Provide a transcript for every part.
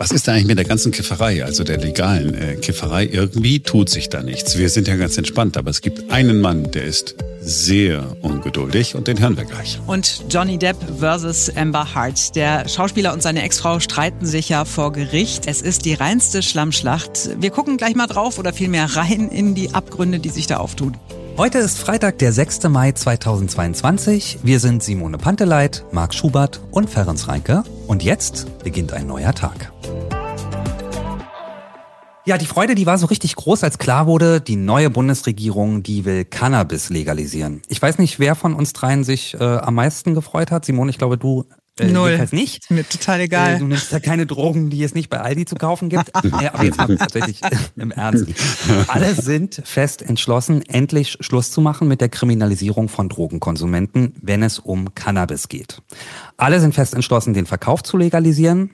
Was ist da eigentlich mit der ganzen Kifferei, also der legalen äh, Kifferei? Irgendwie tut sich da nichts. Wir sind ja ganz entspannt, aber es gibt einen Mann, der ist sehr ungeduldig und den hören wir gleich. Und Johnny Depp versus Amber Hart. Der Schauspieler und seine Ex-Frau streiten sich ja vor Gericht. Es ist die reinste Schlammschlacht. Wir gucken gleich mal drauf oder vielmehr rein in die Abgründe, die sich da auftun. Heute ist Freitag, der 6. Mai 2022. Wir sind Simone Panteleit, Marc Schubert und Ferenc Reinke. Und jetzt beginnt ein neuer Tag. Ja, die Freude, die war so richtig groß, als klar wurde, die neue Bundesregierung, die will Cannabis legalisieren. Ich weiß nicht, wer von uns dreien sich äh, am meisten gefreut hat. Simone, ich glaube, du äh, Null. nicht. Mir total egal. Äh, du nimmst ja keine Drogen, die es nicht bei Aldi zu kaufen gibt. äh, aber jetzt mal tatsächlich im Ernst. Alle sind fest entschlossen, endlich Schluss zu machen mit der Kriminalisierung von Drogenkonsumenten, wenn es um Cannabis geht. Alle sind fest entschlossen, den Verkauf zu legalisieren.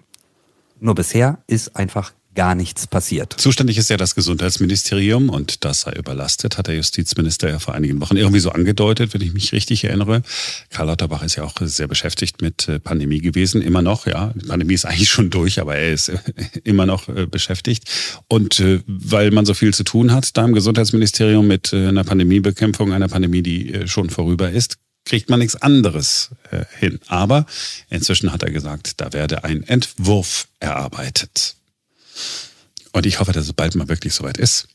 Nur bisher ist einfach gar nichts passiert. Zuständig ist ja das Gesundheitsministerium und das sei überlastet, hat der Justizminister ja vor einigen Wochen irgendwie so angedeutet, wenn ich mich richtig erinnere. Karl Lauterbach ist ja auch sehr beschäftigt mit äh, Pandemie gewesen, immer noch, ja. Die Pandemie ist eigentlich schon durch, aber er ist äh, immer noch äh, beschäftigt. Und weil man so viel zu tun hat da im Gesundheitsministerium mit einer Pandemiebekämpfung, einer Pandemie, die schon vorüber ist, kriegt man nichts anderes hin. Aber inzwischen hat er gesagt, da werde ein Entwurf erarbeitet. Und ich hoffe, dass es bald mal wirklich soweit ist.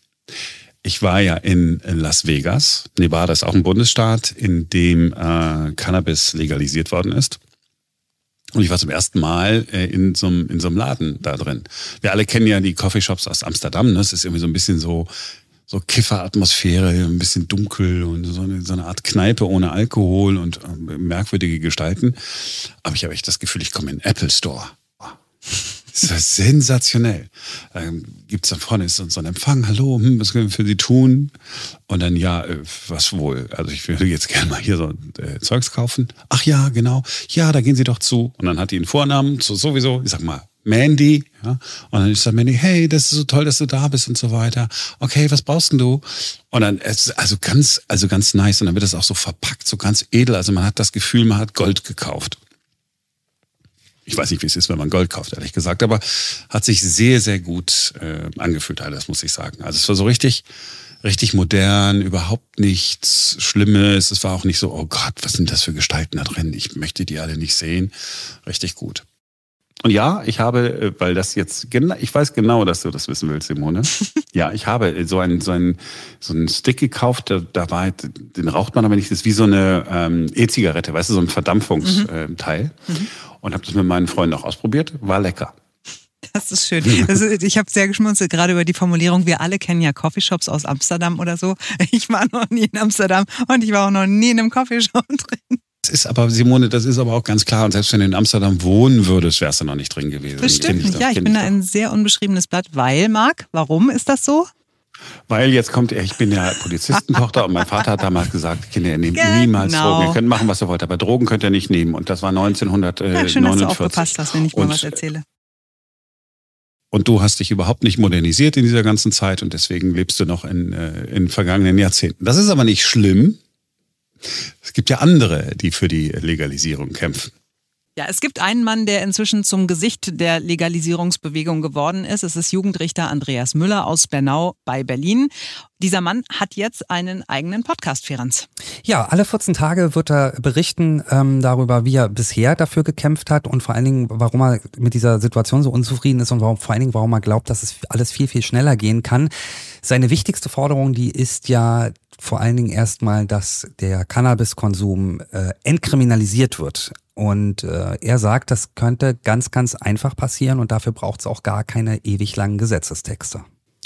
Ich war ja in Las Vegas. Nevada ist auch ein Bundesstaat, in dem äh, Cannabis legalisiert worden ist. Und ich war zum ersten Mal äh, in, so einem, in so einem Laden da drin. Wir alle kennen ja die Coffeeshops aus Amsterdam. Ne? Das ist irgendwie so ein bisschen so, so Kifferatmosphäre, ein bisschen dunkel und so eine, so eine Art Kneipe ohne Alkohol und äh, merkwürdige Gestalten. Aber ich habe echt das Gefühl, ich komme in den Apple Store. Das ist sensationell. Ähm, Gibt es dann vorne ist so ein Empfang, hallo, hm, was können wir für Sie tun? Und dann, ja, äh, was wohl? Also ich würde jetzt gerne mal hier so äh, Zeugs kaufen. Ach ja, genau. Ja, da gehen Sie doch zu. Und dann hat die einen Vornamen, so sowieso, ich sag mal, Mandy, ja. Und dann ist dann Mandy, hey, das ist so toll, dass du da bist und so weiter. Okay, was brauchst denn du? Und dann, also ganz, also ganz nice. Und dann wird das auch so verpackt, so ganz edel. Also man hat das Gefühl, man hat Gold gekauft. Ich weiß nicht, wie es ist, wenn man Gold kauft, ehrlich gesagt, aber hat sich sehr, sehr gut äh, angefühlt, das muss ich sagen. Also es war so richtig, richtig modern, überhaupt nichts Schlimmes. Es war auch nicht so, oh Gott, was sind das für Gestalten da drin? Ich möchte die alle nicht sehen. Richtig gut. Und ja, ich habe, äh, weil das jetzt genau, ich weiß genau, dass du das wissen willst, Simone. ja, ich habe so einen so einen so einen Stick gekauft, da, da war, den raucht man aber nicht, das ist wie so eine ähm, E-Zigarette, weißt du, so ein Verdampfungsteil. Mhm. mhm und habe das mit meinen Freunden auch ausprobiert. War lecker. Das ist schön. Also ich habe sehr geschmunzelt, gerade über die Formulierung, wir alle kennen ja Coffeeshops aus Amsterdam oder so. Ich war noch nie in Amsterdam und ich war auch noch nie in einem Coffeeshop drin. Das ist aber, Simone, das ist aber auch ganz klar. Und selbst wenn du in Amsterdam wohnen würdest, wärst du noch nicht drin gewesen. Bestimmt nicht. Ja, ich bin da ein sehr unbeschriebenes Blatt, weil, Marc, warum ist das so? Weil jetzt kommt, ich bin ja Polizistentochter und mein Vater hat damals gesagt, Kinder, ihr nehmt genau. niemals Drogen. Ihr könnt machen, was ihr wollt, aber Drogen könnt ihr nicht nehmen. Und das war 1949. Ja, schön, dass du aufgepasst hast, wenn ich mal und, was erzähle. Und du hast dich überhaupt nicht modernisiert in dieser ganzen Zeit und deswegen lebst du noch in, äh, in vergangenen Jahrzehnten. Das ist aber nicht schlimm. Es gibt ja andere, die für die Legalisierung kämpfen. Ja, es gibt einen Mann, der inzwischen zum Gesicht der Legalisierungsbewegung geworden ist. Es ist Jugendrichter Andreas Müller aus Bernau bei Berlin. Dieser Mann hat jetzt einen eigenen Podcast, Ferenz. Ja, alle 14 Tage wird er berichten ähm, darüber, wie er bisher dafür gekämpft hat und vor allen Dingen, warum er mit dieser Situation so unzufrieden ist und warum, vor allen Dingen, warum er glaubt, dass es alles viel, viel schneller gehen kann. Seine wichtigste Forderung, die ist ja vor allen Dingen erstmal, dass der Cannabiskonsum äh, entkriminalisiert wird. Und äh, er sagt, das könnte ganz, ganz einfach passieren und dafür braucht es auch gar keine ewig langen Gesetzestexte.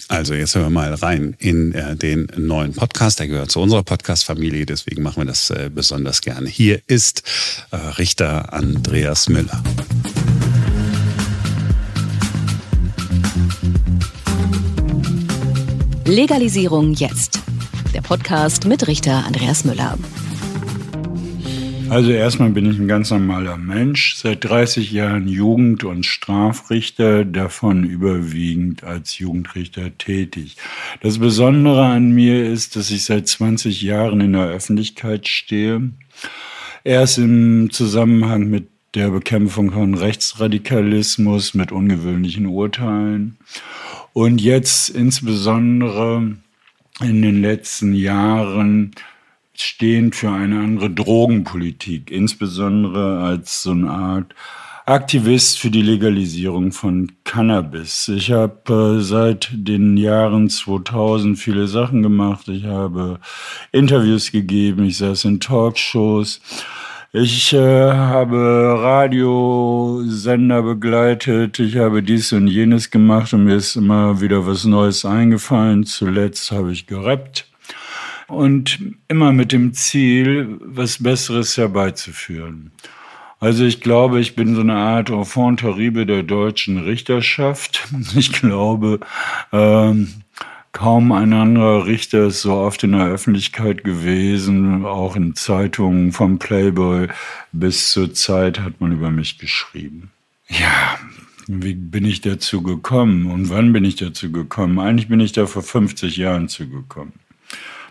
Also jetzt hören wir mal rein in äh, den neuen Podcast. Der gehört zu unserer Podcast-Familie, deswegen machen wir das äh, besonders gerne. Hier ist äh, Richter Andreas Müller. Legalisierung jetzt. Der Podcast mit Richter Andreas Müller. Also erstmal bin ich ein ganz normaler Mensch, seit 30 Jahren Jugend- und Strafrichter, davon überwiegend als Jugendrichter tätig. Das Besondere an mir ist, dass ich seit 20 Jahren in der Öffentlichkeit stehe. Erst im Zusammenhang mit der Bekämpfung von Rechtsradikalismus mit ungewöhnlichen Urteilen. Und jetzt insbesondere in den letzten Jahren stehend für eine andere Drogenpolitik, insbesondere als so eine Art Aktivist für die Legalisierung von Cannabis. Ich habe äh, seit den Jahren 2000 viele Sachen gemacht. Ich habe Interviews gegeben, ich saß in Talkshows. Ich äh, habe Radiosender begleitet, ich habe dies und jenes gemacht und mir ist immer wieder was Neues eingefallen. Zuletzt habe ich gerappt und immer mit dem Ziel, was Besseres herbeizuführen. Also ich glaube, ich bin so eine Art Enfant terrible der deutschen Richterschaft. Ich glaube, ähm, kaum ein anderer Richter ist so oft in der Öffentlichkeit gewesen, auch in Zeitungen vom Playboy bis zur Zeit hat man über mich geschrieben. Ja, wie bin ich dazu gekommen und wann bin ich dazu gekommen? Eigentlich bin ich da vor 50 Jahren zugekommen.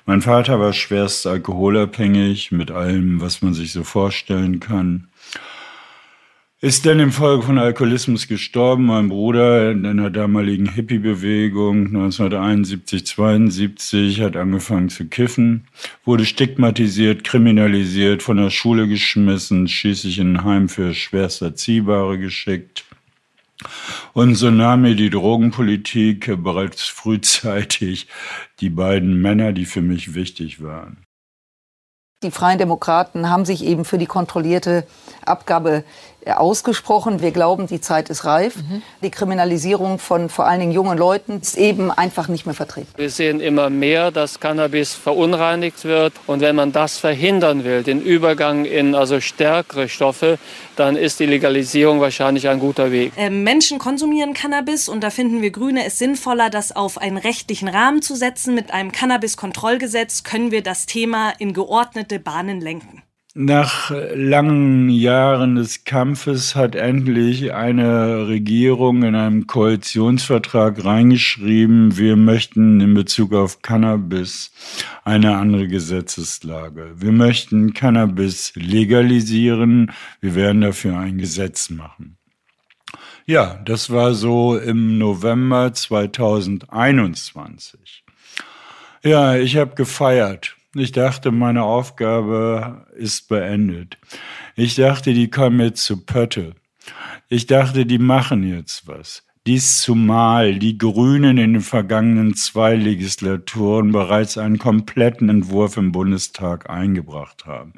Mein Vater war schwerst alkoholabhängig mit allem, was man sich so vorstellen kann. Ist dann im Folge von Alkoholismus gestorben. Mein Bruder in einer damaligen Hippie-Bewegung 1971, 72 hat angefangen zu kiffen, wurde stigmatisiert, kriminalisiert, von der Schule geschmissen, schließlich in ein Heim für schwerst Erziehbare geschickt. Und so nahm mir die Drogenpolitik bereits frühzeitig die beiden Männer, die für mich wichtig waren. Die Freien Demokraten haben sich eben für die kontrollierte Abgabe ausgesprochen. Wir glauben, die Zeit ist reif. Mhm. Die Kriminalisierung von vor allen Dingen jungen Leuten ist eben einfach nicht mehr vertreten. Wir sehen immer mehr, dass Cannabis verunreinigt wird. Und wenn man das verhindern will, den Übergang in also stärkere Stoffe, dann ist die Legalisierung wahrscheinlich ein guter Weg. Äh, Menschen konsumieren Cannabis und da finden wir Grüne es sinnvoller, das auf einen rechtlichen Rahmen zu setzen. Mit einem Cannabis-Kontrollgesetz können wir das Thema in geordnete Bahnen lenken. Nach langen Jahren des Kampfes hat endlich eine Regierung in einem Koalitionsvertrag reingeschrieben, wir möchten in Bezug auf Cannabis eine andere Gesetzeslage. Wir möchten Cannabis legalisieren, wir werden dafür ein Gesetz machen. Ja, das war so im November 2021. Ja, ich habe gefeiert. Ich dachte, meine Aufgabe ist beendet. Ich dachte, die kommen jetzt zu Pötte. Ich dachte, die machen jetzt was. Dies zumal die Grünen in den vergangenen zwei Legislaturen bereits einen kompletten Entwurf im Bundestag eingebracht haben.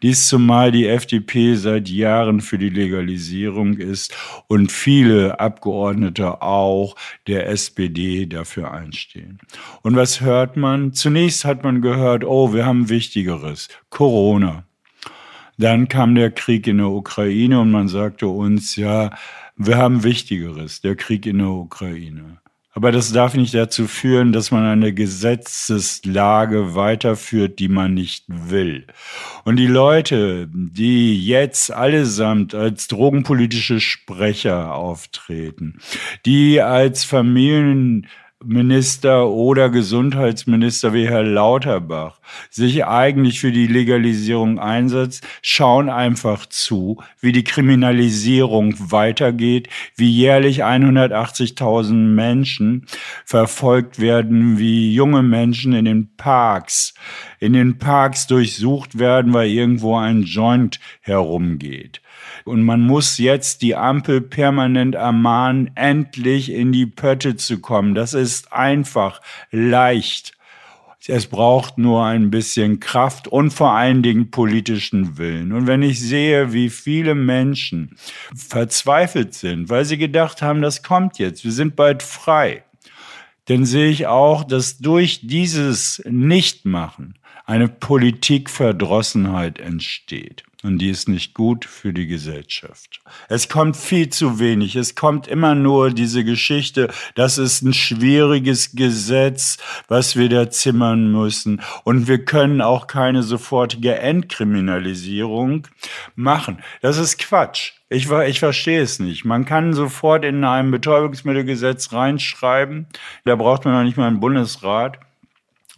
Dies zumal die FDP seit Jahren für die Legalisierung ist und viele Abgeordnete auch der SPD dafür einstehen. Und was hört man? Zunächst hat man gehört, oh, wir haben Wichtigeres. Corona. Dann kam der Krieg in der Ukraine und man sagte uns, ja, wir haben Wichtigeres, der Krieg in der Ukraine. Aber das darf nicht dazu führen, dass man eine Gesetzeslage weiterführt, die man nicht will. Und die Leute, die jetzt allesamt als drogenpolitische Sprecher auftreten, die als Familien Minister oder Gesundheitsminister wie Herr Lauterbach sich eigentlich für die Legalisierung einsetzt, schauen einfach zu, wie die Kriminalisierung weitergeht, wie jährlich 180.000 Menschen verfolgt werden, wie junge Menschen in den Parks, in den Parks durchsucht werden, weil irgendwo ein Joint herumgeht. Und man muss jetzt die Ampel permanent ermahnen, endlich in die Pötte zu kommen. Das ist einfach leicht. Es braucht nur ein bisschen Kraft und vor allen Dingen politischen Willen. Und wenn ich sehe, wie viele Menschen verzweifelt sind, weil sie gedacht haben, das kommt jetzt, wir sind bald frei, dann sehe ich auch, dass durch dieses Nichtmachen eine Politikverdrossenheit entsteht. Und die ist nicht gut für die Gesellschaft. Es kommt viel zu wenig. Es kommt immer nur diese Geschichte, das ist ein schwieriges Gesetz, was wir da zimmern müssen. Und wir können auch keine sofortige Entkriminalisierung machen. Das ist Quatsch. Ich, ich verstehe es nicht. Man kann sofort in einem Betäubungsmittelgesetz reinschreiben. Da braucht man noch nicht mal einen Bundesrat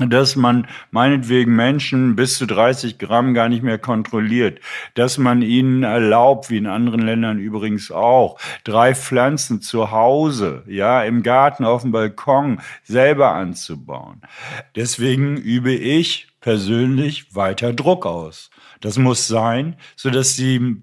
dass man meinetwegen Menschen bis zu 30 Gramm gar nicht mehr kontrolliert, dass man ihnen erlaubt, wie in anderen Ländern übrigens auch, drei Pflanzen zu Hause, ja, im Garten, auf dem Balkon selber anzubauen. Deswegen übe ich persönlich weiter Druck aus. Das muss sein, so dass die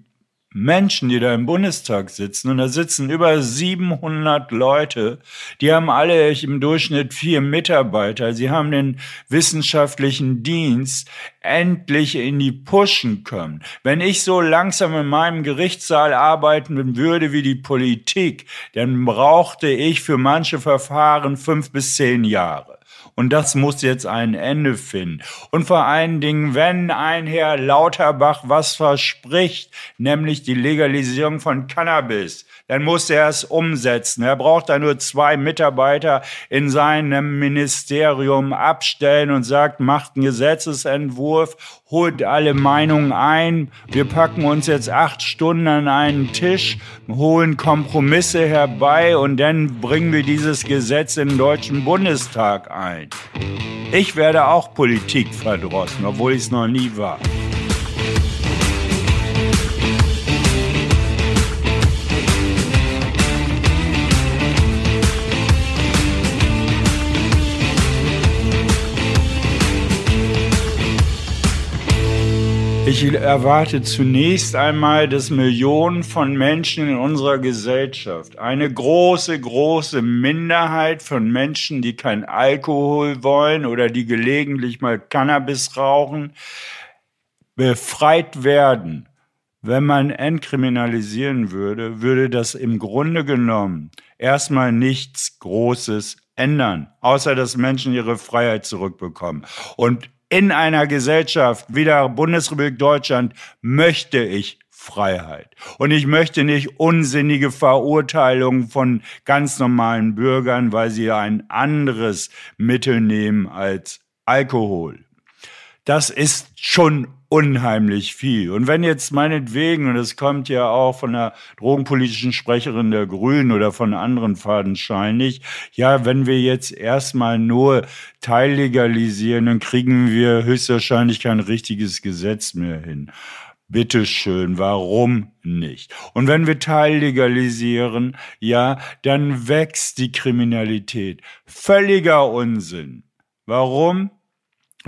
Menschen, die da im Bundestag sitzen, und da sitzen über 700 Leute, die haben alle im Durchschnitt vier Mitarbeiter, sie haben den wissenschaftlichen Dienst endlich in die Pushen können. Wenn ich so langsam in meinem Gerichtssaal arbeiten würde wie die Politik, dann brauchte ich für manche Verfahren fünf bis zehn Jahre. Und das muss jetzt ein Ende finden. Und vor allen Dingen, wenn ein Herr Lauterbach was verspricht, nämlich die Legalisierung von Cannabis, dann muss er es umsetzen. Er braucht da nur zwei Mitarbeiter in seinem Ministerium abstellen und sagt, macht einen Gesetzesentwurf, holt alle Meinungen ein. Wir packen uns jetzt acht Stunden an einen Tisch, holen Kompromisse herbei und dann bringen wir dieses Gesetz den Deutschen Bundestag ein. Ich werde auch Politik verdrossen, obwohl ich es noch nie war. Ich erwarte zunächst einmal, dass Millionen von Menschen in unserer Gesellschaft, eine große, große Minderheit von Menschen, die kein Alkohol wollen oder die gelegentlich mal Cannabis rauchen, befreit werden. Wenn man entkriminalisieren würde, würde das im Grunde genommen erstmal nichts Großes ändern, außer dass Menschen ihre Freiheit zurückbekommen. Und in einer Gesellschaft wie der Bundesrepublik Deutschland möchte ich Freiheit. Und ich möchte nicht unsinnige Verurteilungen von ganz normalen Bürgern, weil sie ein anderes Mittel nehmen als Alkohol. Das ist schon unheimlich viel. Und wenn jetzt meinetwegen, und es kommt ja auch von der drogenpolitischen Sprecherin der Grünen oder von anderen fadenscheinig, ja, wenn wir jetzt erstmal nur teillegalisieren, dann kriegen wir höchstwahrscheinlich kein richtiges Gesetz mehr hin. Bitteschön, warum nicht? Und wenn wir teillegalisieren, ja, dann wächst die Kriminalität. Völliger Unsinn. Warum?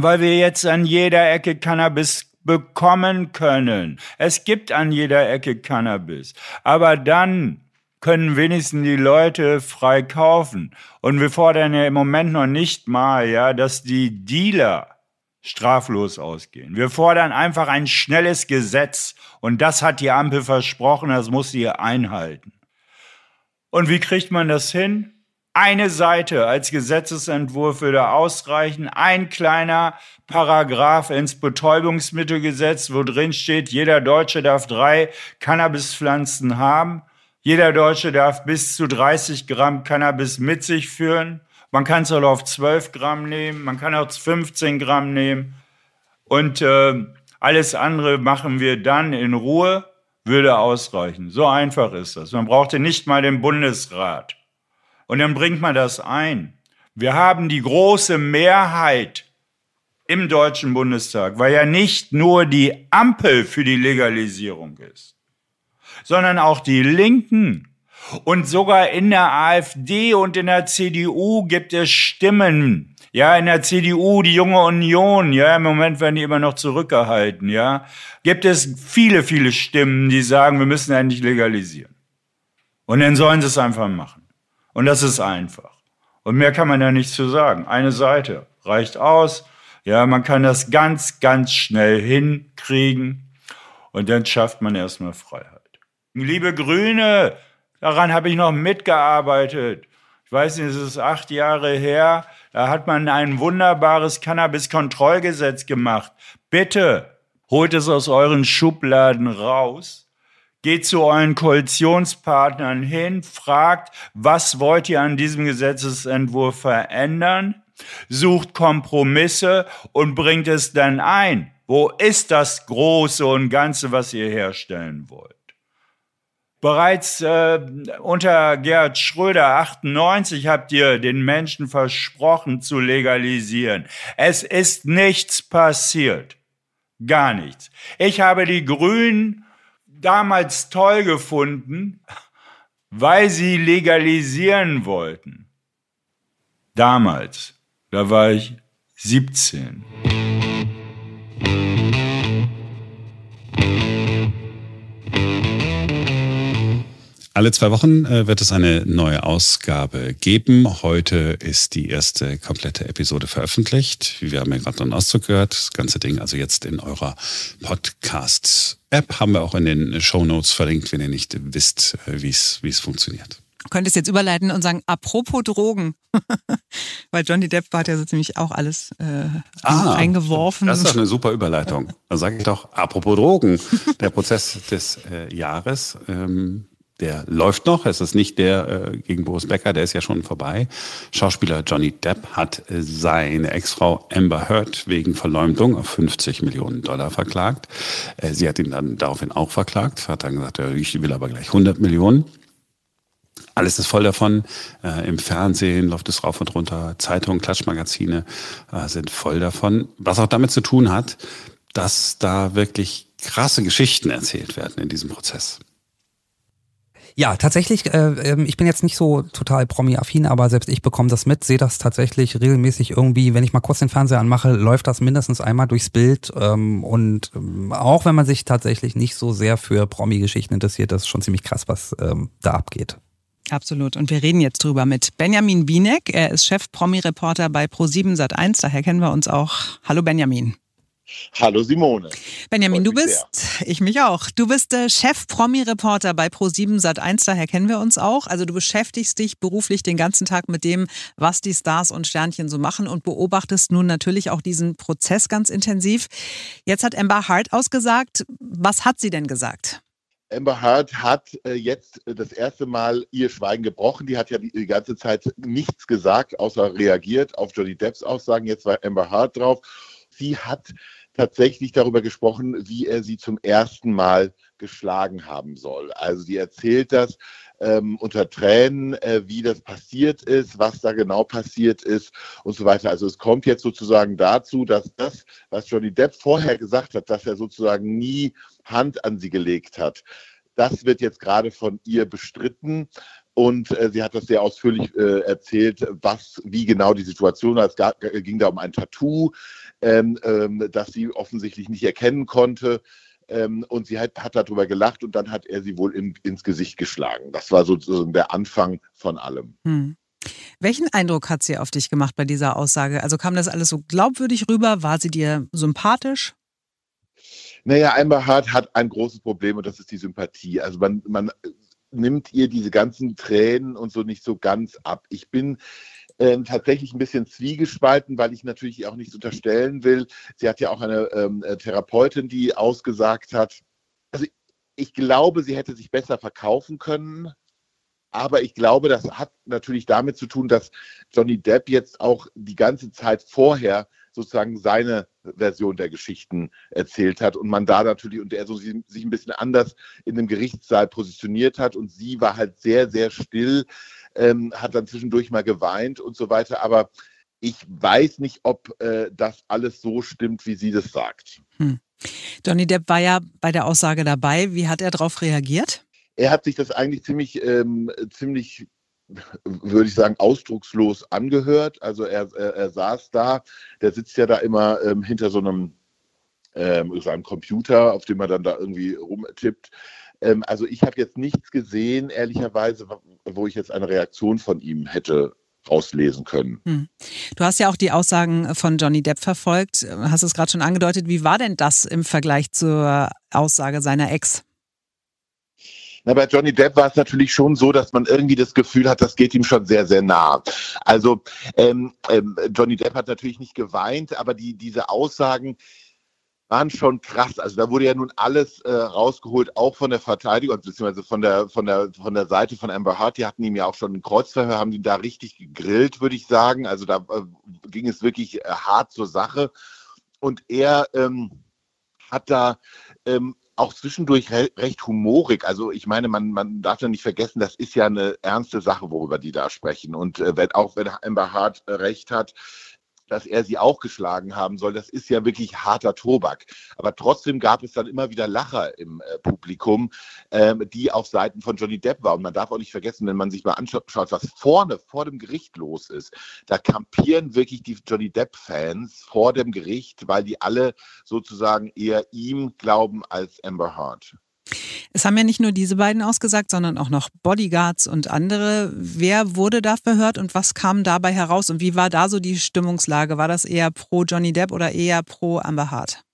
Weil wir jetzt an jeder Ecke Cannabis bekommen können. Es gibt an jeder Ecke Cannabis. Aber dann können wenigstens die Leute frei kaufen. Und wir fordern ja im Moment noch nicht mal, ja, dass die Dealer straflos ausgehen. Wir fordern einfach ein schnelles Gesetz. Und das hat die Ampel versprochen, das muss sie einhalten. Und wie kriegt man das hin? Eine Seite als Gesetzesentwurf würde ausreichen. Ein kleiner Paragraph ins Betäubungsmittelgesetz, wo drin steht, jeder Deutsche darf drei Cannabispflanzen haben. Jeder Deutsche darf bis zu 30 Gramm Cannabis mit sich führen. Man kann es auch auf 12 Gramm nehmen, man kann auch 15 Gramm nehmen. Und äh, alles andere machen wir dann in Ruhe, würde ausreichen. So einfach ist das. Man brauchte nicht mal den Bundesrat. Und dann bringt man das ein. Wir haben die große Mehrheit im Deutschen Bundestag, weil ja nicht nur die Ampel für die Legalisierung ist, sondern auch die Linken. Und sogar in der AfD und in der CDU gibt es Stimmen. Ja, in der CDU, die junge Union, ja, im Moment werden die immer noch zurückgehalten, ja. Gibt es viele, viele Stimmen, die sagen, wir müssen endlich legalisieren. Und dann sollen sie es einfach machen. Und das ist einfach. Und mehr kann man ja nicht zu sagen. Eine Seite reicht aus. Ja, man kann das ganz, ganz schnell hinkriegen. Und dann schafft man erstmal Freiheit. Liebe Grüne, daran habe ich noch mitgearbeitet. Ich weiß nicht, es ist acht Jahre her. Da hat man ein wunderbares Cannabis-Kontrollgesetz gemacht. Bitte holt es aus euren Schubladen raus Geht zu euren Koalitionspartnern hin, fragt, was wollt ihr an diesem Gesetzesentwurf verändern? Sucht Kompromisse und bringt es dann ein. Wo ist das Große und Ganze, was ihr herstellen wollt? Bereits äh, unter Gerhard Schröder 98 habt ihr den Menschen versprochen zu legalisieren. Es ist nichts passiert. Gar nichts. Ich habe die Grünen damals toll gefunden, weil sie legalisieren wollten. Damals, da war ich 17. Alle zwei Wochen äh, wird es eine neue Ausgabe geben. Heute ist die erste komplette Episode veröffentlicht. Wir haben ja gerade noch einen Auszug gehört. Das ganze Ding also jetzt in eurer Podcast-App haben wir auch in den Show Notes verlinkt, wenn ihr nicht wisst, äh, wie es funktioniert. Du könntest jetzt überleiten und sagen, apropos Drogen. Weil Johnny Depp hat ja so ziemlich auch alles äh, ah, eingeworfen. Das ist doch eine super Überleitung. Dann sage ich doch, apropos Drogen. Der Prozess des äh, Jahres ähm, der läuft noch. Es ist nicht der äh, gegen Boris Becker, der ist ja schon vorbei. Schauspieler Johnny Depp hat äh, seine Ex-Frau Amber Heard wegen Verleumdung auf 50 Millionen Dollar verklagt. Äh, sie hat ihn dann daraufhin auch verklagt, hat dann gesagt, ich will aber gleich 100 Millionen. Alles ist voll davon. Äh, Im Fernsehen läuft es rauf und runter. Zeitungen, Klatschmagazine äh, sind voll davon. Was auch damit zu tun hat, dass da wirklich krasse Geschichten erzählt werden in diesem Prozess. Ja, tatsächlich, äh, ähm, ich bin jetzt nicht so total Promi-affin, aber selbst ich bekomme das mit, sehe das tatsächlich regelmäßig irgendwie, wenn ich mal kurz den Fernseher anmache, läuft das mindestens einmal durchs Bild. Ähm, und ähm, auch wenn man sich tatsächlich nicht so sehr für Promi-Geschichten interessiert, das ist schon ziemlich krass, was ähm, da abgeht. Absolut. Und wir reden jetzt drüber mit Benjamin Bienek. Er ist Chef-Promi-Reporter bei Pro7 Sat1. Daher kennen wir uns auch. Hallo Benjamin. Hallo Simone. Benjamin, du bist, sehr. ich mich auch, du bist äh, Chef-Promi-Reporter bei Pro7 Sat1, daher kennen wir uns auch. Also du beschäftigst dich beruflich den ganzen Tag mit dem, was die Stars und Sternchen so machen und beobachtest nun natürlich auch diesen Prozess ganz intensiv. Jetzt hat Amber Hart ausgesagt. Was hat sie denn gesagt? Amber Hart hat äh, jetzt äh, das erste Mal ihr Schweigen gebrochen. Die hat ja die, ganze Zeit nichts gesagt, außer reagiert auf Johnny Depps Aussagen. Jetzt war Amber Hart drauf. Sie hat tatsächlich darüber gesprochen, wie er sie zum ersten Mal geschlagen haben soll. Also sie erzählt das ähm, unter Tränen, äh, wie das passiert ist, was da genau passiert ist und so weiter. Also es kommt jetzt sozusagen dazu, dass das, was Johnny Depp vorher gesagt hat, dass er sozusagen nie Hand an sie gelegt hat, das wird jetzt gerade von ihr bestritten. Und äh, sie hat das sehr ausführlich äh, erzählt, was, wie genau die Situation war. Es gab, ging da um ein Tattoo, ähm, ähm, das sie offensichtlich nicht erkennen konnte. Ähm, und sie hat, hat darüber gelacht und dann hat er sie wohl in, ins Gesicht geschlagen. Das war sozusagen der Anfang von allem. Hm. Welchen Eindruck hat sie auf dich gemacht bei dieser Aussage? Also kam das alles so glaubwürdig rüber? War sie dir sympathisch? Naja, Amber Hart hat ein großes Problem und das ist die Sympathie. Also man, man nimmt ihr diese ganzen Tränen und so nicht so ganz ab. Ich bin ähm, tatsächlich ein bisschen zwiegespalten, weil ich natürlich auch nichts unterstellen will. Sie hat ja auch eine ähm, äh, Therapeutin, die ausgesagt hat. Also ich glaube, sie hätte sich besser verkaufen können. Aber ich glaube, das hat natürlich damit zu tun, dass Johnny Depp jetzt auch die ganze Zeit vorher sozusagen seine Version der Geschichten erzählt hat und man da natürlich und er so sich ein bisschen anders in dem Gerichtssaal positioniert hat und sie war halt sehr, sehr still ähm, hat dann zwischendurch mal geweint und so weiter. Aber ich weiß nicht, ob äh, das alles so stimmt, wie sie das sagt. Hm. Johnny Depp war ja bei der Aussage dabei. Wie hat er darauf reagiert? Er hat sich das eigentlich ziemlich, ähm, ziemlich würde ich sagen, ausdruckslos angehört. Also er, er, er, saß da, der sitzt ja da immer ähm, hinter so einem, ähm, so einem Computer, auf dem er dann da irgendwie rumtippt. Ähm, also ich habe jetzt nichts gesehen, ehrlicherweise, wo ich jetzt eine Reaktion von ihm hätte rauslesen können. Hm. Du hast ja auch die Aussagen von Johnny Depp verfolgt, hast es gerade schon angedeutet. Wie war denn das im Vergleich zur Aussage seiner Ex? Na, bei Johnny Depp war es natürlich schon so, dass man irgendwie das Gefühl hat, das geht ihm schon sehr, sehr nah. Also ähm, ähm, Johnny Depp hat natürlich nicht geweint, aber die, diese Aussagen, waren schon krass. Also da wurde ja nun alles äh, rausgeholt, auch von der Verteidigung, beziehungsweise von der, von der, von der Seite von Amber Hart. Die hatten ihm ja auch schon ein Kreuzverhör, haben ihn da richtig gegrillt, würde ich sagen. Also da äh, ging es wirklich äh, hart zur Sache. Und er ähm, hat da ähm, auch zwischendurch re recht humorig. Also ich meine, man, man darf ja nicht vergessen, das ist ja eine ernste Sache, worüber die da sprechen. Und äh, wenn, auch wenn Amber Hart äh, recht hat, dass er sie auch geschlagen haben soll, das ist ja wirklich harter Tobak. Aber trotzdem gab es dann immer wieder Lacher im äh, Publikum, ähm, die auf Seiten von Johnny Depp waren. Und man darf auch nicht vergessen, wenn man sich mal anschaut, was vorne vor dem Gericht los ist, da kampieren wirklich die Johnny Depp-Fans vor dem Gericht, weil die alle sozusagen eher ihm glauben als Amber Heard. Es haben ja nicht nur diese beiden ausgesagt, sondern auch noch Bodyguards und andere. Wer wurde da verhört und was kam dabei heraus und wie war da so die Stimmungslage? War das eher pro Johnny Depp oder eher pro Amber Hart?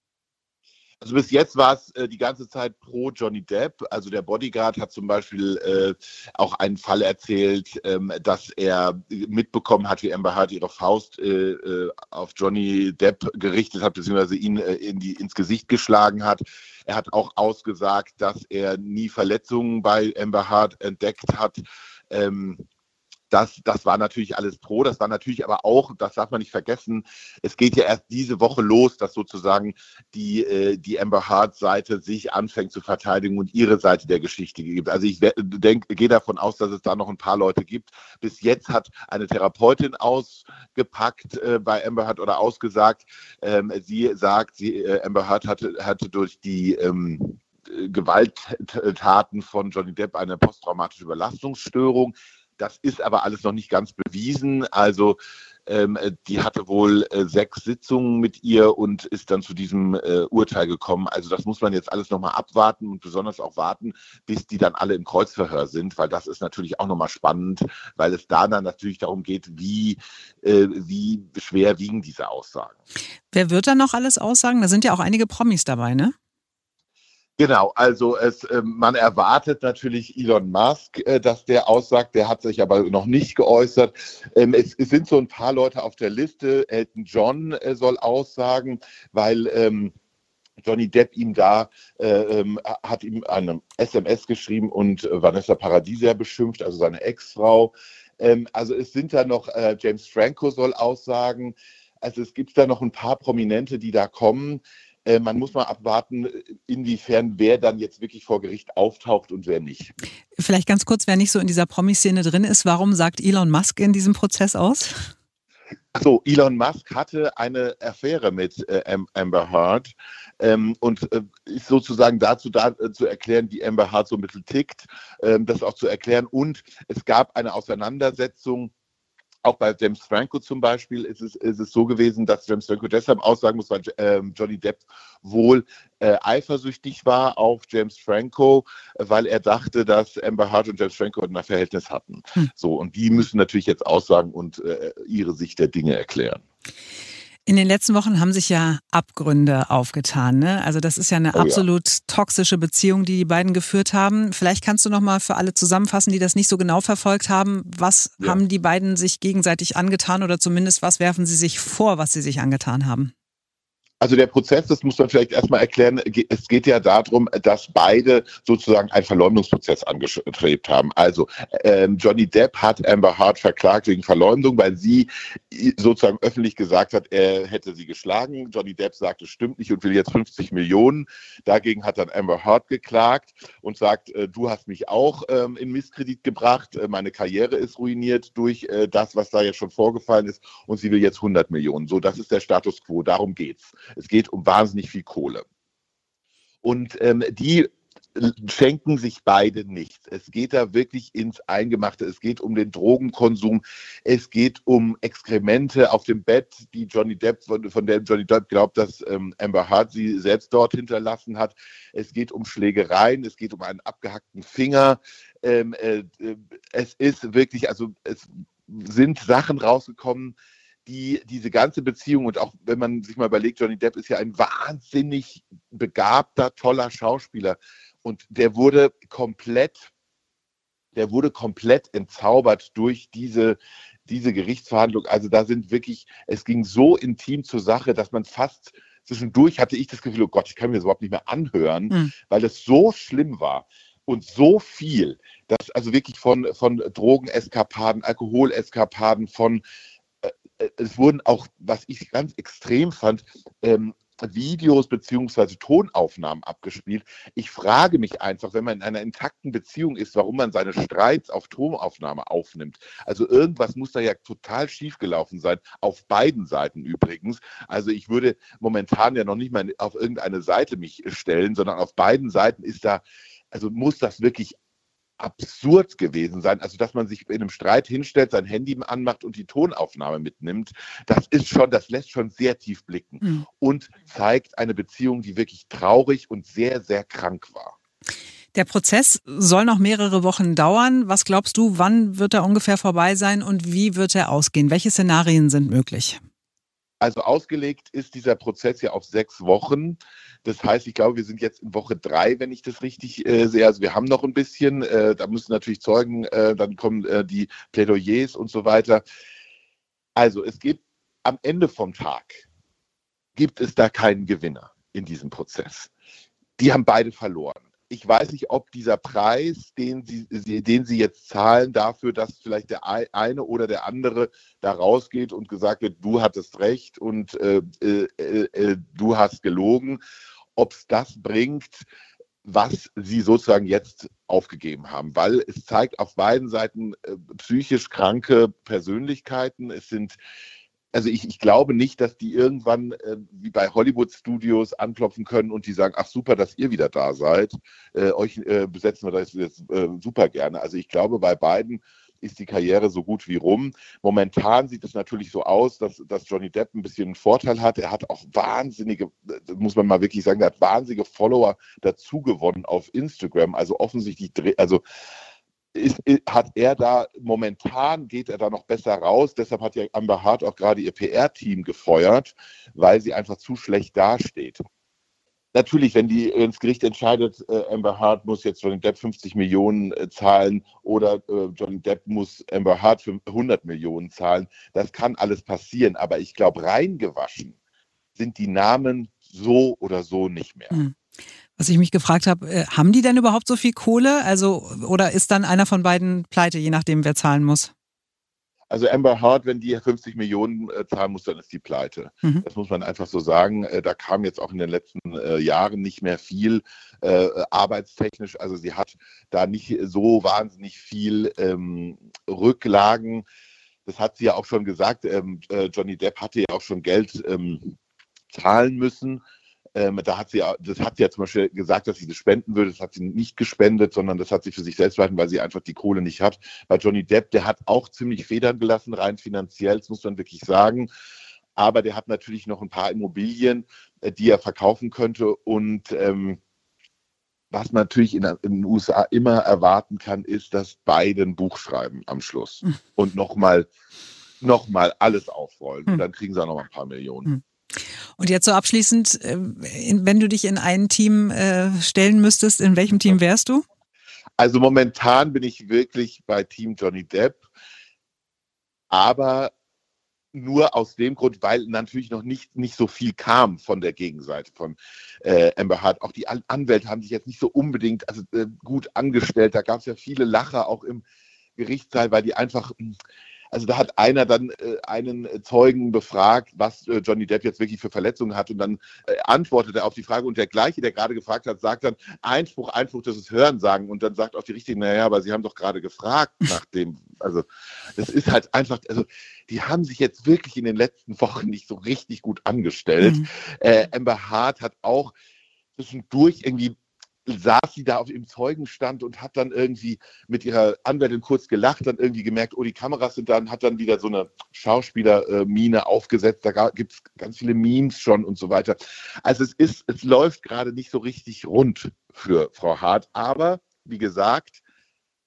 Also bis jetzt war es äh, die ganze Zeit pro Johnny Depp. Also der Bodyguard hat zum Beispiel äh, auch einen Fall erzählt, ähm, dass er mitbekommen hat, wie Amber Hart ihre Faust äh, äh auf Johnny Depp gerichtet hat, beziehungsweise ihn äh, in die, ins Gesicht geschlagen hat. Er hat auch ausgesagt, dass er nie Verletzungen bei Amber Hart entdeckt hat. Ähm, das, das war natürlich alles pro. Das war natürlich aber auch, das darf man nicht vergessen, es geht ja erst diese Woche los, dass sozusagen die, äh, die Amber Hart-Seite sich anfängt zu verteidigen und ihre Seite der Geschichte gibt. Also ich gehe davon aus, dass es da noch ein paar Leute gibt. Bis jetzt hat eine Therapeutin ausgepackt äh, bei Amber Hart oder ausgesagt. Ähm, sie sagt, sie, äh, Amber Hart hatte, hatte durch die ähm, Gewalttaten von Johnny Depp eine posttraumatische Überlastungsstörung. Das ist aber alles noch nicht ganz bewiesen. Also ähm, die hatte wohl äh, sechs Sitzungen mit ihr und ist dann zu diesem äh, Urteil gekommen. Also das muss man jetzt alles nochmal abwarten und besonders auch warten, bis die dann alle im Kreuzverhör sind, weil das ist natürlich auch nochmal spannend, weil es da dann natürlich darum geht, wie, äh, wie schwer wiegen diese Aussagen. Wer wird dann noch alles aussagen? Da sind ja auch einige Promis dabei, ne? Genau, also es, äh, man erwartet natürlich Elon Musk, äh, dass der aussagt, der hat sich aber noch nicht geäußert. Ähm, es, es, sind so ein paar Leute auf der Liste. Elton John äh, soll aussagen, weil ähm, Johnny Depp ihm da äh, ähm, hat ihm eine SMS geschrieben und äh, Vanessa Paradisia beschimpft, also seine Ex-Frau. Ähm, also es sind da noch, äh, James Franco soll aussagen. Also es gibt da noch ein paar Prominente, die da kommen. Äh, man muss mal abwarten, inwiefern wer dann jetzt wirklich vor Gericht auftaucht und wer nicht. Vielleicht ganz kurz, wer nicht so in dieser Promi-Szene drin ist, warum sagt Elon Musk in diesem Prozess aus? Achso, Elon Musk hatte eine Affäre mit äh, Amber Heard ähm, und äh, ist sozusagen dazu da äh, zu erklären, wie Amber Heard so ein bisschen tickt, ähm, das auch zu erklären. Und es gab eine Auseinandersetzung auch bei James Franco zum Beispiel ist es, ist es so gewesen, dass James Franco deshalb aussagen muss, weil äh, Johnny Depp wohl äh, eifersüchtig war auf James Franco, weil er dachte, dass Amber Hart und James Franco ein Verhältnis hatten. Hm. So, und die müssen natürlich jetzt aussagen und äh, ihre Sicht der Dinge erklären. In den letzten Wochen haben sich ja Abgründe aufgetan. Ne? Also das ist ja eine oh, absolut ja. toxische Beziehung, die die beiden geführt haben. Vielleicht kannst du noch mal für alle zusammenfassen, die das nicht so genau verfolgt haben. Was ja. haben die beiden sich gegenseitig angetan oder zumindest was werfen sie sich vor, was sie sich angetan haben? Also der Prozess, das muss man vielleicht erstmal erklären, es geht ja darum, dass beide sozusagen einen Verleumdungsprozess angestrebt haben. Also ähm, Johnny Depp hat Amber Hart verklagt wegen Verleumdung, weil sie sozusagen öffentlich gesagt hat, er hätte sie geschlagen. Johnny Depp sagt, es stimmt nicht und will jetzt 50 Millionen. Dagegen hat dann Amber Hart geklagt und sagt, äh, du hast mich auch ähm, in Misskredit gebracht, äh, meine Karriere ist ruiniert durch äh, das, was da jetzt schon vorgefallen ist und sie will jetzt 100 Millionen. So, das ist der Status quo, darum geht's. Es geht um wahnsinnig viel Kohle. Und ähm, die schenken sich beide nichts. Es geht da wirklich ins Eingemachte. Es geht um den Drogenkonsum. Es geht um Exkremente auf dem Bett, die Johnny Depp, von, von Johnny Depp glaubt, dass ähm, Amber Hart sie selbst dort hinterlassen hat. Es geht um Schlägereien. Es geht um einen abgehackten Finger. Ähm, äh, äh es ist wirklich, also es sind Sachen rausgekommen, die diese ganze Beziehung und auch wenn man sich mal überlegt, Johnny Depp ist ja ein wahnsinnig begabter, toller Schauspieler und der wurde komplett, der wurde komplett entzaubert durch diese diese Gerichtsverhandlung. Also da sind wirklich, es ging so intim zur Sache, dass man fast zwischendurch hatte ich das Gefühl, oh Gott, ich kann mir das überhaupt nicht mehr anhören, mhm. weil das so schlimm war und so viel, dass also wirklich von, von Drogeneskapaden, Alkoholeskapaden, von es wurden auch, was ich ganz extrem fand, ähm, Videos beziehungsweise Tonaufnahmen abgespielt. Ich frage mich einfach, wenn man in einer intakten Beziehung ist, warum man seine Streits auf Tonaufnahme aufnimmt. Also irgendwas muss da ja total schiefgelaufen sein, auf beiden Seiten übrigens. Also ich würde momentan ja noch nicht mal auf irgendeine Seite mich stellen, sondern auf beiden Seiten ist da, also muss das wirklich absurd gewesen sein. Also, dass man sich in einem Streit hinstellt, sein Handy anmacht und die Tonaufnahme mitnimmt, das ist schon, das lässt schon sehr tief blicken mhm. und zeigt eine Beziehung, die wirklich traurig und sehr, sehr krank war. Der Prozess soll noch mehrere Wochen dauern. Was glaubst du, wann wird er ungefähr vorbei sein und wie wird er ausgehen? Welche Szenarien sind möglich? Also ausgelegt ist dieser Prozess ja auf sechs Wochen. Das heißt, ich glaube, wir sind jetzt in Woche drei, wenn ich das richtig äh, sehe. Also wir haben noch ein bisschen, äh, da müssen natürlich Zeugen, äh, dann kommen äh, die Plädoyers und so weiter. Also es gibt am Ende vom Tag, gibt es da keinen Gewinner in diesem Prozess. Die haben beide verloren ich weiß nicht, ob dieser Preis, den Sie, den Sie jetzt zahlen dafür, dass vielleicht der eine oder der andere da rausgeht und gesagt wird, du hattest recht und äh, äh, äh, du hast gelogen, ob es das bringt, was Sie sozusagen jetzt aufgegeben haben, weil es zeigt auf beiden Seiten äh, psychisch kranke Persönlichkeiten. Es sind also ich, ich, glaube nicht, dass die irgendwann äh, wie bei Hollywood-Studios anklopfen können und die sagen, ach super, dass ihr wieder da seid. Äh, euch äh, besetzen wir das jetzt äh, super gerne. Also ich glaube, bei beiden ist die Karriere so gut wie rum. Momentan sieht es natürlich so aus, dass, dass Johnny Depp ein bisschen einen Vorteil hat. Er hat auch wahnsinnige, muss man mal wirklich sagen, er hat wahnsinnige Follower dazu gewonnen auf Instagram. Also offensichtlich, also ist, hat er da momentan geht er da noch besser raus. Deshalb hat ja Amber Hart auch gerade ihr PR-Team gefeuert, weil sie einfach zu schlecht dasteht. Natürlich, wenn die ins Gericht entscheidet, äh, Amber Hart muss jetzt Johnny Depp 50 Millionen äh, zahlen oder äh, Johnny Depp muss Amber Hart 100 Millionen zahlen, das kann alles passieren. Aber ich glaube, reingewaschen sind die Namen so oder so nicht mehr. Mhm. Was ich mich gefragt habe, äh, haben die denn überhaupt so viel Kohle? Also, oder ist dann einer von beiden pleite, je nachdem, wer zahlen muss? Also Amber Hart, wenn die 50 Millionen äh, zahlen muss, dann ist die pleite. Mhm. Das muss man einfach so sagen. Äh, da kam jetzt auch in den letzten äh, Jahren nicht mehr viel äh, arbeitstechnisch. Also sie hat da nicht so wahnsinnig viel ähm, Rücklagen. Das hat sie ja auch schon gesagt. Ähm, äh, Johnny Depp hatte ja auch schon Geld ähm, zahlen müssen. Ähm, da hat sie, das hat sie ja zum Beispiel gesagt, dass sie das spenden würde. Das hat sie nicht gespendet, sondern das hat sie für sich selbst behalten, weil sie einfach die Kohle nicht hat. Bei Johnny Depp, der hat auch ziemlich Federn gelassen, rein finanziell, das muss man wirklich sagen. Aber der hat natürlich noch ein paar Immobilien, äh, die er verkaufen könnte. Und ähm, was man natürlich in, den USA immer erwarten kann, ist, dass beide ein Buch schreiben am Schluss hm. und nochmal noch mal alles aufrollen. Und hm. dann kriegen sie auch noch mal ein paar Millionen. Hm. Und jetzt so abschließend, äh, wenn du dich in ein Team äh, stellen müsstest, in welchem Team wärst du? Also momentan bin ich wirklich bei Team Johnny Depp, aber nur aus dem Grund, weil natürlich noch nicht, nicht so viel kam von der Gegenseite von äh, Amber Hart. Auch die Anwälte haben sich jetzt nicht so unbedingt also, äh, gut angestellt. Da gab es ja viele Lacher auch im Gerichtssaal, weil die einfach also da hat einer dann äh, einen Zeugen befragt, was äh, Johnny Depp jetzt wirklich für Verletzungen hat und dann äh, antwortet er auf die Frage und der gleiche, der gerade gefragt hat, sagt dann Einspruch, Einspruch, das ist Hörensagen und dann sagt auch die Richtige, naja, aber Sie haben doch gerade gefragt nach dem, also das ist halt einfach, also die haben sich jetzt wirklich in den letzten Wochen nicht so richtig gut angestellt. Mhm. Äh, Amber Hart hat auch zwischendurch irgendwie saß sie da auf dem Zeugenstand und hat dann irgendwie mit ihrer Anwältin kurz gelacht, dann irgendwie gemerkt, oh, die Kameras sind da und hat dann wieder so eine Schauspielermine aufgesetzt. Da gibt es ganz viele Memes schon und so weiter. Also es ist, es läuft gerade nicht so richtig rund für Frau Hart. Aber wie gesagt,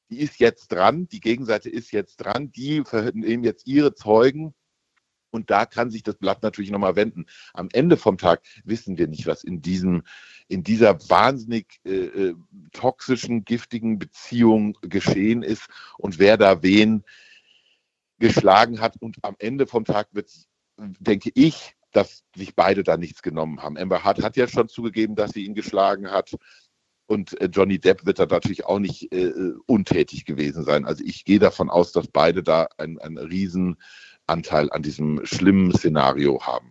die ist jetzt dran, die Gegenseite ist jetzt dran, die verhören jetzt ihre Zeugen und da kann sich das Blatt natürlich nochmal wenden. Am Ende vom Tag wissen wir nicht, was in diesem, in dieser wahnsinnig äh, äh, toxischen, giftigen Beziehung geschehen ist und wer da wen geschlagen hat. Und am Ende vom Tag wird, denke ich, dass sich beide da nichts genommen haben. Amber Hart hat ja schon zugegeben, dass sie ihn geschlagen hat. Und äh, Johnny Depp wird da natürlich auch nicht äh, äh untätig gewesen sein. Also ich gehe davon aus, dass beide da ein, ein riesen Anteil an diesem schlimmen Szenario haben.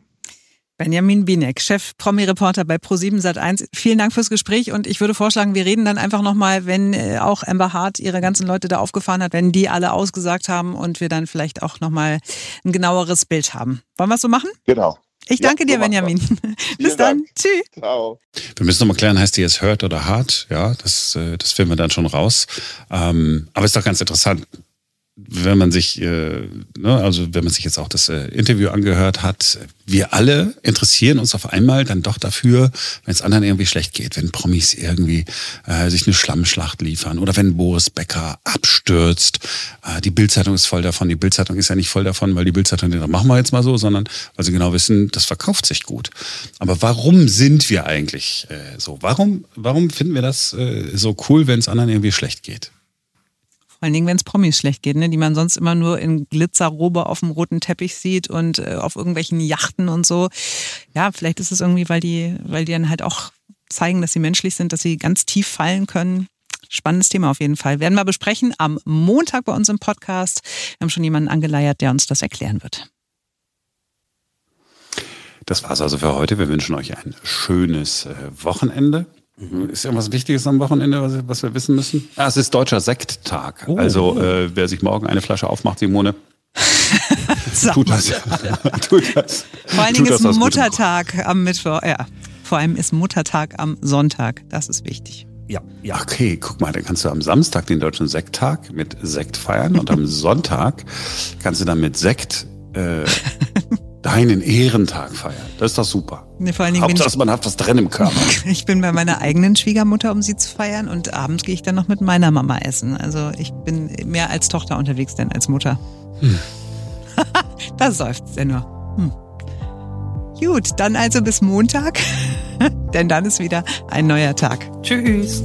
Benjamin Binek, Chef Promi-Reporter bei Pro7 Sat1. Vielen Dank fürs Gespräch und ich würde vorschlagen, wir reden dann einfach nochmal, wenn äh, auch Amber Hart ihre ganzen Leute da aufgefahren hat, wenn die alle ausgesagt haben und wir dann vielleicht auch nochmal ein genaueres Bild haben. Wollen wir es so machen? Genau. Ich danke ja, dir, Benjamin. Bis dann. Dank. Tschüss. Ciao. Wir müssen nochmal klären, heißt die jetzt Hurt oder Hart? Ja, das, äh, das finden wir dann schon raus. Ähm, aber ist doch ganz interessant wenn man sich, äh, ne, also wenn man sich jetzt auch das äh, Interview angehört hat, wir alle interessieren uns auf einmal dann doch dafür, wenn es anderen irgendwie schlecht geht, wenn Promis irgendwie äh, sich eine Schlammschlacht liefern oder wenn Boris Becker abstürzt. Äh, die Bildzeitung ist voll davon. Die Bildzeitung ist ja nicht voll davon, weil die Bildzeitung denkt, machen wir jetzt mal so, sondern weil sie genau wissen, das verkauft sich gut. Aber warum sind wir eigentlich äh, so? Warum, warum finden wir das äh, so cool, wenn es anderen irgendwie schlecht geht? Vor allen Dingen, wenn es Promis schlecht geht, ne? die man sonst immer nur in Glitzerrobe auf dem roten Teppich sieht und äh, auf irgendwelchen Yachten und so. Ja, vielleicht ist es irgendwie, weil die, weil die dann halt auch zeigen, dass sie menschlich sind, dass sie ganz tief fallen können. Spannendes Thema auf jeden Fall. Werden wir besprechen am Montag bei uns im Podcast. Wir haben schon jemanden angeleiert, der uns das erklären wird. Das war's also für heute. Wir wünschen euch ein schönes äh, Wochenende. Mhm. Ist irgendwas Wichtiges am Wochenende, was, was wir wissen müssen? Ah, es ist Deutscher Sekttag. Oh. Also äh, wer sich morgen eine Flasche aufmacht, Simone, tut das. tut das. Vor allen Dingen ist Muttertag am Mittwoch. Ja, vor allem ist Muttertag am Sonntag. Das ist wichtig. Ja, ja. Okay, guck mal, dann kannst du am Samstag den Deutschen Sekttag mit Sekt feiern und am Sonntag kannst du dann mit Sekt äh, deinen Ehrentag feiern. Das ist doch super. Nee, vor allen Dingen Hauptsache, ich, man hat was drin im Körper. ich bin bei meiner eigenen Schwiegermutter, um sie zu feiern und abends gehe ich dann noch mit meiner Mama essen. Also ich bin mehr als Tochter unterwegs denn als Mutter. Hm. da seufzt er nur. Hm. Gut, dann also bis Montag, denn dann ist wieder ein neuer Tag. Tschüss.